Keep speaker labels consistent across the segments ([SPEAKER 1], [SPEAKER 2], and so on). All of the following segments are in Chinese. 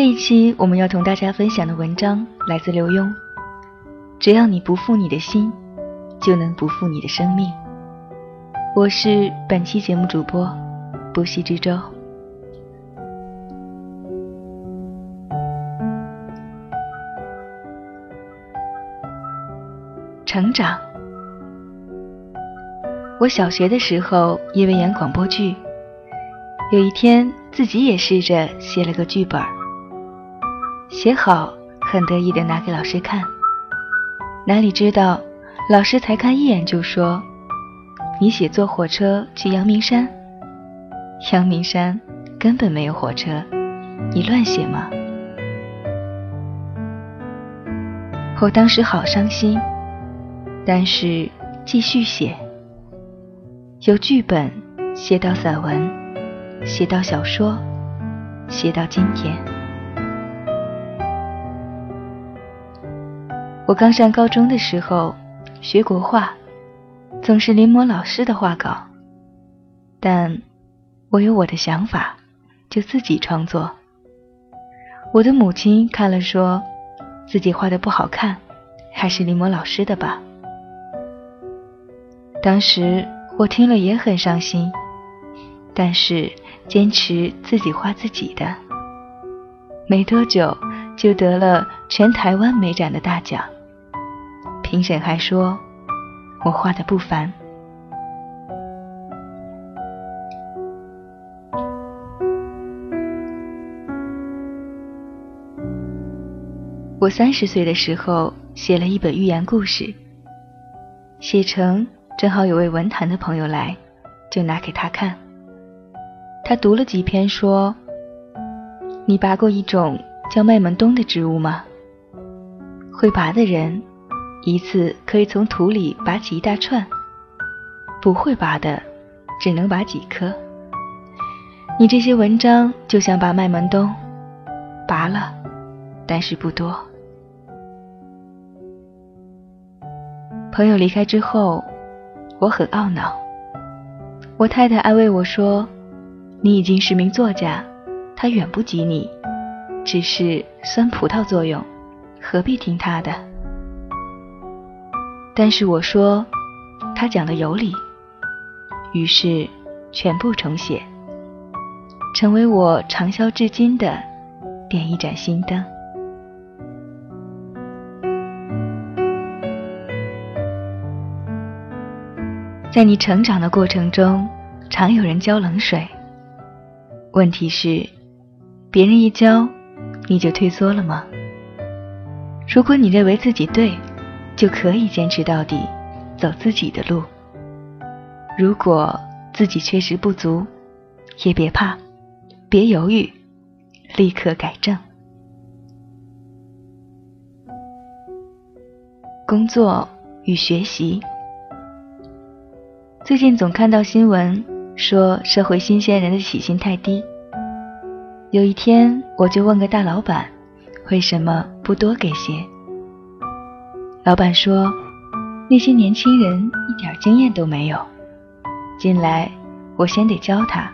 [SPEAKER 1] 这一期我们要同大家分享的文章来自刘墉。只要你不负你的心，就能不负你的生命。我是本期节目主播不息之舟。成长。我小学的时候因为演广播剧，有一天自己也试着写了个剧本，写好很得意的拿给老师看，哪里知道老师才看一眼就说：“你写坐火车去阳明山，阳明山根本没有火车，你乱写吗？”我当时好伤心，但是继续写。由剧本写到散文，写到小说，写到今天。我刚上高中的时候学国画，总是临摹老师的画稿，但我有我的想法，就自己创作。我的母亲看了说，自己画的不好看，还是临摹老师的吧。当时。我听了也很伤心，但是坚持自己画自己的，没多久就得了全台湾美展的大奖。评审还说我画的不凡。我三十岁的时候写了一本寓言故事，写成。正好有位文坛的朋友来，就拿给他看。他读了几篇，说：“你拔过一种叫麦门冬的植物吗？会拔的人，一次可以从土里拔起一大串；不会拔的，只能拔几颗。你这些文章就像拔麦门冬，拔了，但是不多。”朋友离开之后。我很懊恼。我太太安慰我说：“你已经是名作家，他远不及你，只是酸葡萄作用，何必听他的？”但是我说，他讲的有理。于是全部重写，成为我长销至今的点一盏心灯。在你成长的过程中，常有人浇冷水。问题是，别人一浇，你就退缩了吗？如果你认为自己对，就可以坚持到底，走自己的路。如果自己确实不足，也别怕，别犹豫，立刻改正。工作与学习。最近总看到新闻说社会新鲜人的起薪太低。有一天我就问个大老板，为什么不多给些？老板说，那些年轻人一点经验都没有，进来我先得教他，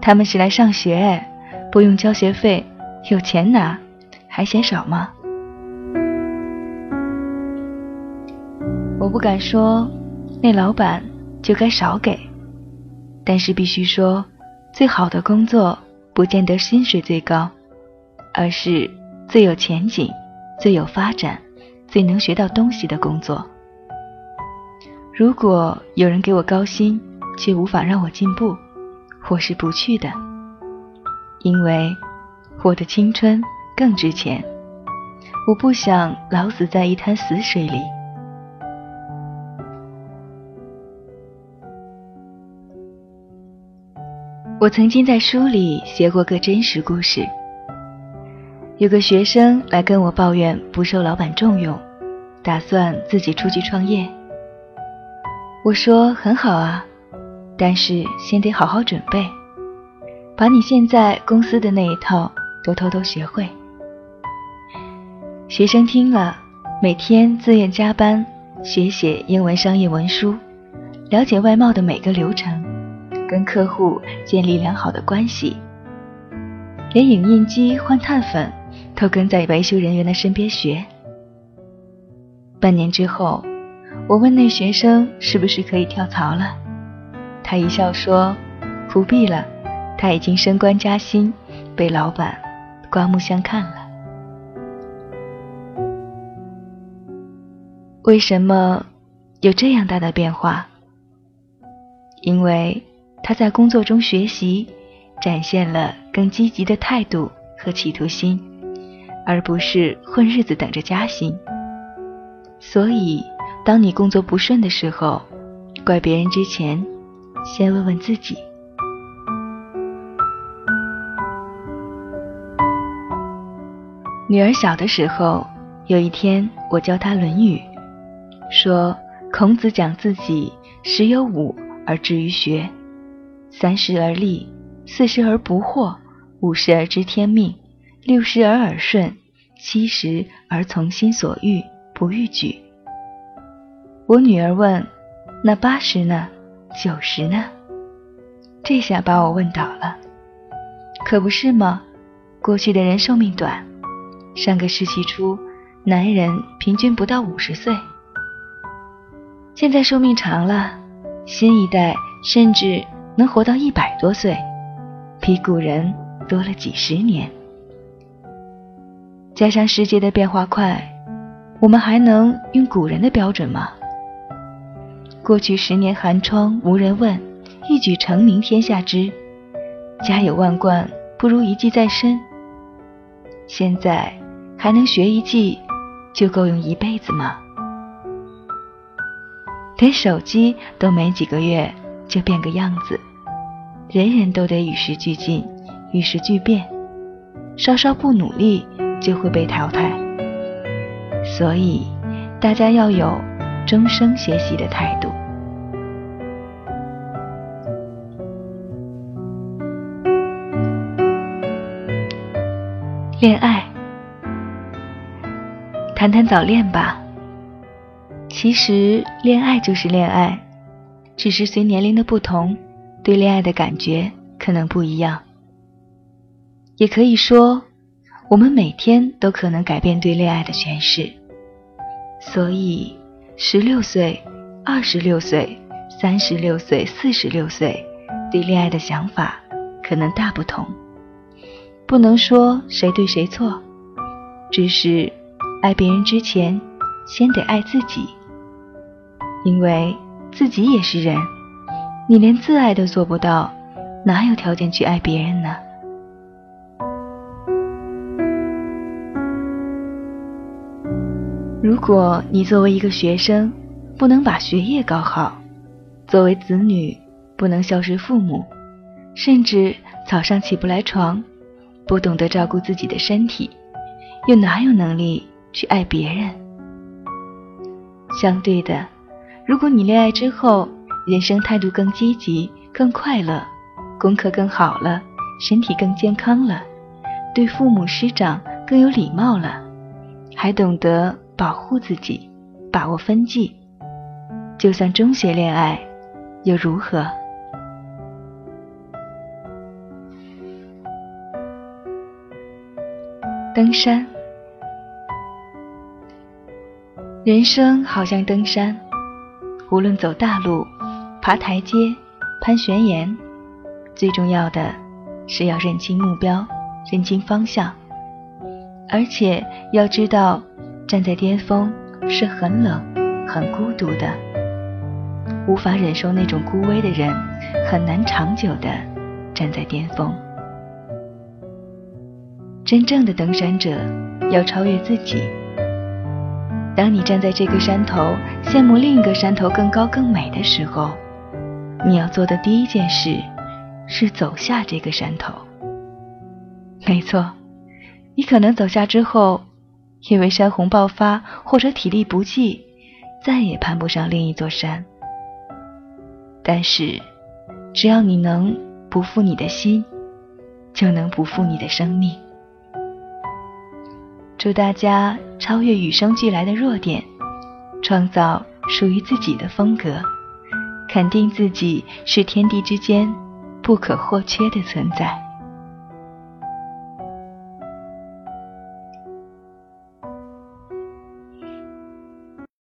[SPEAKER 1] 他们是来上学，不用交学费，有钱拿，还嫌少吗？我不敢说，那老板。就该少给，但是必须说，最好的工作不见得薪水最高，而是最有前景、最有发展、最能学到东西的工作。如果有人给我高薪，却无法让我进步，我是不去的，因为我的青春更值钱，我不想老死在一滩死水里。我曾经在书里写过个真实故事。有个学生来跟我抱怨不受老板重用，打算自己出去创业。我说很好啊，但是先得好好准备，把你现在公司的那一套都偷偷学会。学生听了，每天自愿加班学写英文商业文书，了解外贸的每个流程。跟客户建立良好的关系，连影印机换碳粉都跟在维修人员的身边学。半年之后，我问那学生是不是可以跳槽了，他一笑说：“不必了，他已经升官加薪，被老板刮目相看了。”为什么有这样大的变化？因为他在工作中学习，展现了更积极的态度和企图心，而不是混日子等着加薪。所以，当你工作不顺的时候，怪别人之前，先问问自己。女儿小的时候，有一天我教她《论语》，说孔子讲自己十有五。而志于学，三十而立，四十而不惑，五十而知天命，六十而耳顺，七十而从心所欲不逾矩。我女儿问：“那八十呢？九十呢？”这下把我问倒了。可不是吗？过去的人寿命短，上个世纪初，男人平均不到五十岁，现在寿命长了。新一代甚至能活到一百多岁，比古人多了几十年。加上世界的变化快，我们还能用古人的标准吗？过去十年寒窗无人问，一举成名天下知。家有万贯不如一技在身。现在还能学一技，就够用一辈子吗？连手机都没几个月就变个样子，人人都得与时俱进、与时俱变，稍稍不努力就会被淘汰。所以，大家要有终生学习的态度。恋爱，谈谈早恋吧。其实，恋爱就是恋爱，只是随年龄的不同，对恋爱的感觉可能不一样。也可以说，我们每天都可能改变对恋爱的诠释。所以，十六岁、二十六岁、三十六岁、四十六岁，对恋爱的想法可能大不同。不能说谁对谁错，只是爱别人之前，先得爱自己。因为自己也是人，你连自爱都做不到，哪有条件去爱别人呢？如果你作为一个学生，不能把学业搞好；作为子女，不能孝顺父母，甚至早上起不来床，不懂得照顾自己的身体，又哪有能力去爱别人？相对的。如果你恋爱之后，人生态度更积极、更快乐，功课更好了，身体更健康了，对父母师长更有礼貌了，还懂得保护自己、把握分际，就算中学恋爱，又如何？登山，人生好像登山。无论走大路、爬台阶、攀悬崖，最重要的是要认清目标、认清方向，而且要知道，站在巅峰是很冷、很孤独的。无法忍受那种孤微的人，很难长久的站在巅峰。真正的登山者要超越自己。当你站在这个山头，羡慕另一个山头更高更美的时候，你要做的第一件事是走下这个山头。没错，你可能走下之后，因为山洪爆发或者体力不济，再也攀不上另一座山。但是，只要你能不负你的心，就能不负你的生命。祝大家超越与生俱来的弱点，创造属于自己的风格，肯定自己是天地之间不可或缺的存在。